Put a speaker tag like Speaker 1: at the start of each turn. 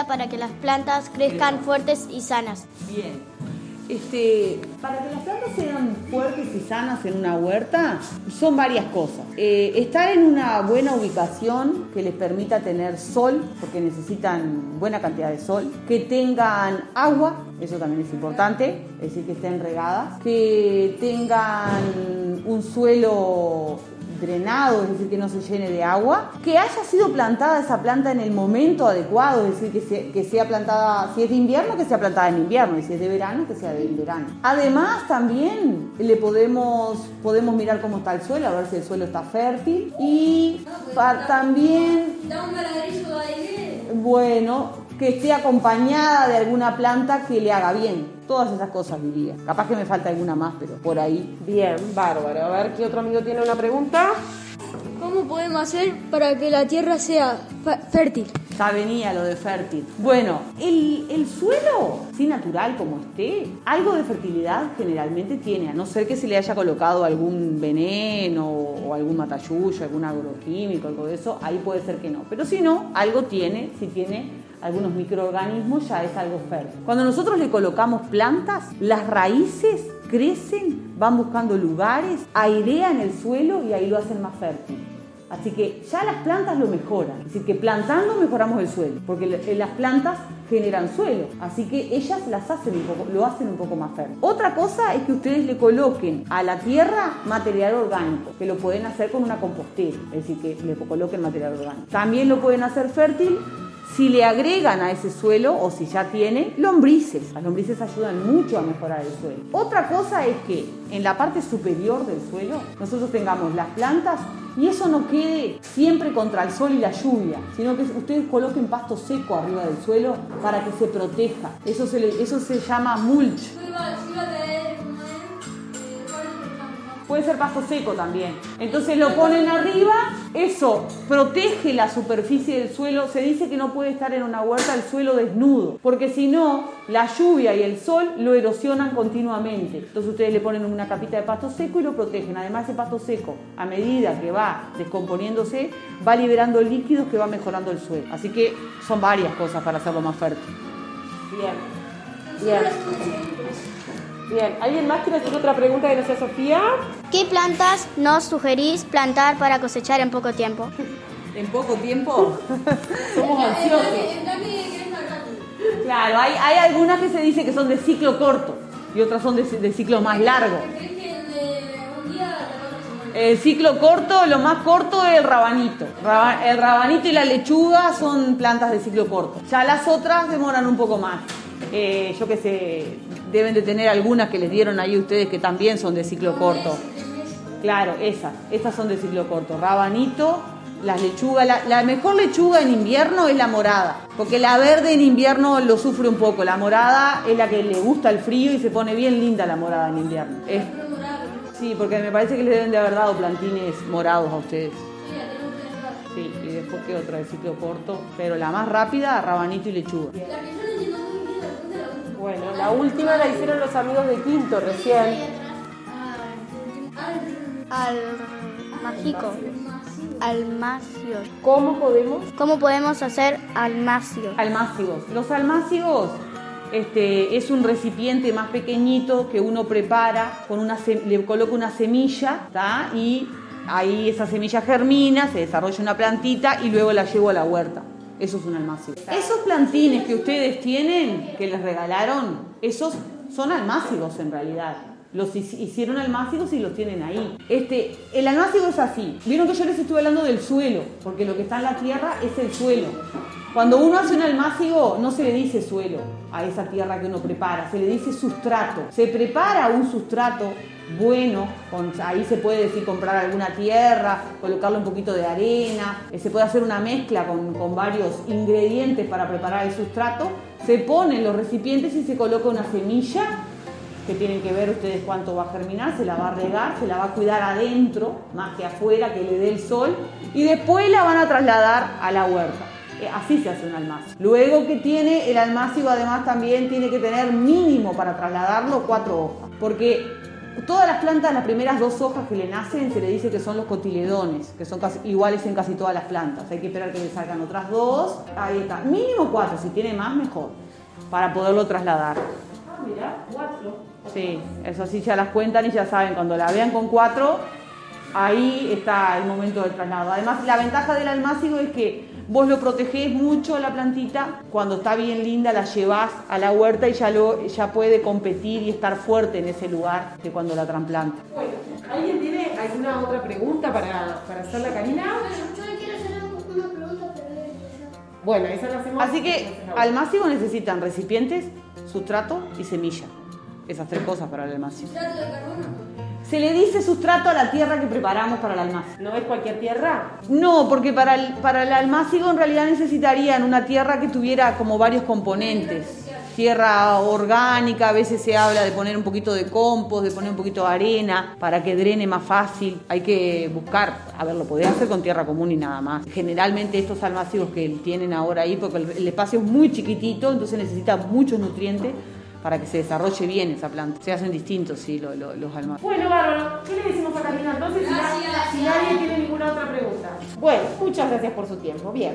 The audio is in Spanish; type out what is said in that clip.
Speaker 1: necesita para que las plantas crezcan fuertes y sanas?
Speaker 2: Bien. Este, para que las plantas sean fuertes y sanas en una huerta, son varias cosas. Eh, estar en una buena ubicación que les permita tener sol, porque necesitan buena cantidad de sol. Que tengan agua, eso también es importante, es decir, que estén regadas. Que tengan un suelo drenado, es decir, que no se llene de agua, que haya sido plantada esa planta en el momento adecuado, es decir, que, sea plantada, si es de invierno, que sea plantada en invierno, y si es de verano, que sea de verano. Además, también le podemos, podemos mirar cómo está el suelo, a ver si el suelo está fértil, y también... Bueno, que esté acompañada de alguna planta que le haga bien Todas esas cosas diría. Capaz que me falta alguna más, pero por ahí.
Speaker 3: Bien, bárbaro. A ver, ¿qué otro amigo tiene una pregunta?
Speaker 4: ¿Cómo podemos hacer para que la tierra sea fértil?
Speaker 2: Ya venía lo de fértil. Bueno, el, el, suelo, así natural como esté, algo de fertilidad generalmente tiene, a no ser que se le haya colocado algún veneno o algún matayuyo, algún agroquímico, algo de eso, ahí puede ser que no. Pero si no, algo tiene, si tiene algunos microorganismos, ya es algo fértil. Cuando nosotros le colocamos plantas, las raíces crecen, van buscando lugares, airean el suelo y ahí lo hacen más fértil. Así que ya las plantas lo mejoran. Es decir, que plantando mejoramos el suelo, porque eh, las plantas generan suelo. Así que ellas las hacen un poco, lo hacen un poco más fértil. Otra cosa es que ustedes le coloquen a la tierra material orgánico, que lo pueden hacer con una compostera, es decir, que le coloquen material orgánico. También lo pueden hacer fértil si le agregan a ese suelo o si ya tiene lombrices. Las lombrices ayudan mucho a mejorar el suelo. Otra cosa es que en la parte superior del suelo nosotros tengamos las plantas y eso no quede siempre contra el sol y la lluvia, sino que ustedes coloquen pasto seco arriba del suelo para que se proteja. Eso se, eso se llama mulch. Puede ser pasto seco también. Entonces lo ponen arriba, eso protege la superficie del suelo. Se dice que no puede estar en una huerta el suelo desnudo, porque si no, la lluvia y el sol lo erosionan continuamente. Entonces ustedes le ponen una capita de pasto seco y lo protegen. Además, ese pasto seco, a medida que va descomponiéndose, va liberando líquidos que va mejorando el suelo. Así que son varias cosas para hacerlo más fértil.
Speaker 3: Bien. Bien. Bien, ¿alguien más quiere hacer otra pregunta que no sea Sofía?
Speaker 1: ¿Qué plantas nos sugerís plantar para cosechar en poco tiempo?
Speaker 2: ¿En poco tiempo? Somos ansiosos. Claro, hay, hay algunas que se dice que son de ciclo corto y otras son de, ciclo más largo. El ciclo corto, lo más corto es el rabanito. El rabanito y la lechuga son plantas de ciclo corto. Ya las otras demoran un poco más. Eh, yo qué sé, deben de tener algunas que les dieron ahí ustedes que también son de ciclo corto. Claro, esas, estas son de ciclo corto. Rabanito, las lechugas, la, mejor lechuga en invierno es la morada, porque la verde en invierno lo sufre un poco. La morada es la que le gusta el frío y se pone bien linda la morada en invierno. sí, porque me parece que les deben de haber dado plantines morados a ustedes. Sí, y después qué otra de ciclo corto, pero la más rápida, rabanito y lechuga.
Speaker 3: Bueno, la última la hicieron los amigos de Quinto recién.
Speaker 1: Al mágico. Almacios.
Speaker 3: ¿Cómo podemos?
Speaker 1: ¿Cómo podemos hacer almacios?
Speaker 2: Almácigos. Los almácigos este, es un recipiente más pequeñito que uno prepara, con una, le coloca una semilla y ahí esa semilla germina, se desarrolla una plantita y luego la llevo a la huerta. Eso es un almácigo. Esos plantines que ustedes tienen, que les regalaron, esos son almácigos en realidad. Los hicieron almácigos y los tienen ahí. Este, el almácigo es así. Vieron que yo les estuve hablando del suelo, porque lo que está en la tierra es el suelo. Cuando uno hace un almácigo, no se le dice suelo a esa tierra que uno prepara, se le dice sustrato. Se prepara un sustrato bueno, ahí se puede decir comprar alguna tierra, colocarle un poquito de arena, eh, se puede hacer una mezcla con, con varios ingredientes para preparar el sustrato, se ponen los recipientes y se coloca una semilla que tienen que ver ustedes cuánto va a germinar, se la va a regar, se la va a cuidar adentro, más que afuera, que le dé el sol, y después la van a trasladar a la huerta. Eh, así se hace un almácigo. Luego que tiene el almácigo además también tiene que tener mínimo para trasladarlo cuatro hojas, porque Todas las plantas, las primeras dos hojas que le nacen, se le dice que son los cotiledones, que son iguales en casi todas las plantas. Hay que esperar que le salgan otras dos. Ahí está. Mínimo cuatro, si tiene más, mejor, para poderlo trasladar.
Speaker 3: Ah, mira, cuatro.
Speaker 2: Sí, eso sí ya las cuentan y ya saben, cuando la vean con cuatro, ahí está el momento del traslado. Además, la ventaja del almácigo es que vos lo protegés mucho la plantita, cuando está bien linda la llevas a la huerta y ya, lo, ya puede competir y estar fuerte en ese lugar de cuando la trasplanta.
Speaker 3: Bueno, ¿alguien tiene alguna otra pregunta para, para hacer la Karina?
Speaker 4: Yo le quiero hacer una pregunta, pero
Speaker 3: Bueno, esa la hacemos.
Speaker 2: Así que almácigo necesitan recipientes, sustrato y semilla. Esas tres cosas para el almácigo.
Speaker 4: ¿Trato de carbono?
Speaker 2: Se le dice sustrato a la tierra que preparamos para el almácigo.
Speaker 3: ¿No es cualquier tierra?
Speaker 2: No, porque para el, para el almácigo en realidad necesitarían una tierra que tuviera como varios componentes. Tierra orgánica, a veces se habla de poner un poquito de compost, de poner un poquito de arena para que drene más fácil. Hay que buscar, a ver, lo podés hacer con tierra común y nada más. Generalmente estos almácigos que tienen ahora ahí, porque el, el espacio es muy chiquitito, entonces necesita muchos nutrientes para que se desarrolle bien esa planta. Se hacen distintos, sí, lo- lo- los almácigos.
Speaker 3: Bueno, bárbaro. ¿Qué le decimos a Karina entonces? Si na-
Speaker 4: Gracias.
Speaker 3: Si nadie tiene ninguna otra pregunta. Bueno, muchas gracias por su tiempo. Bien.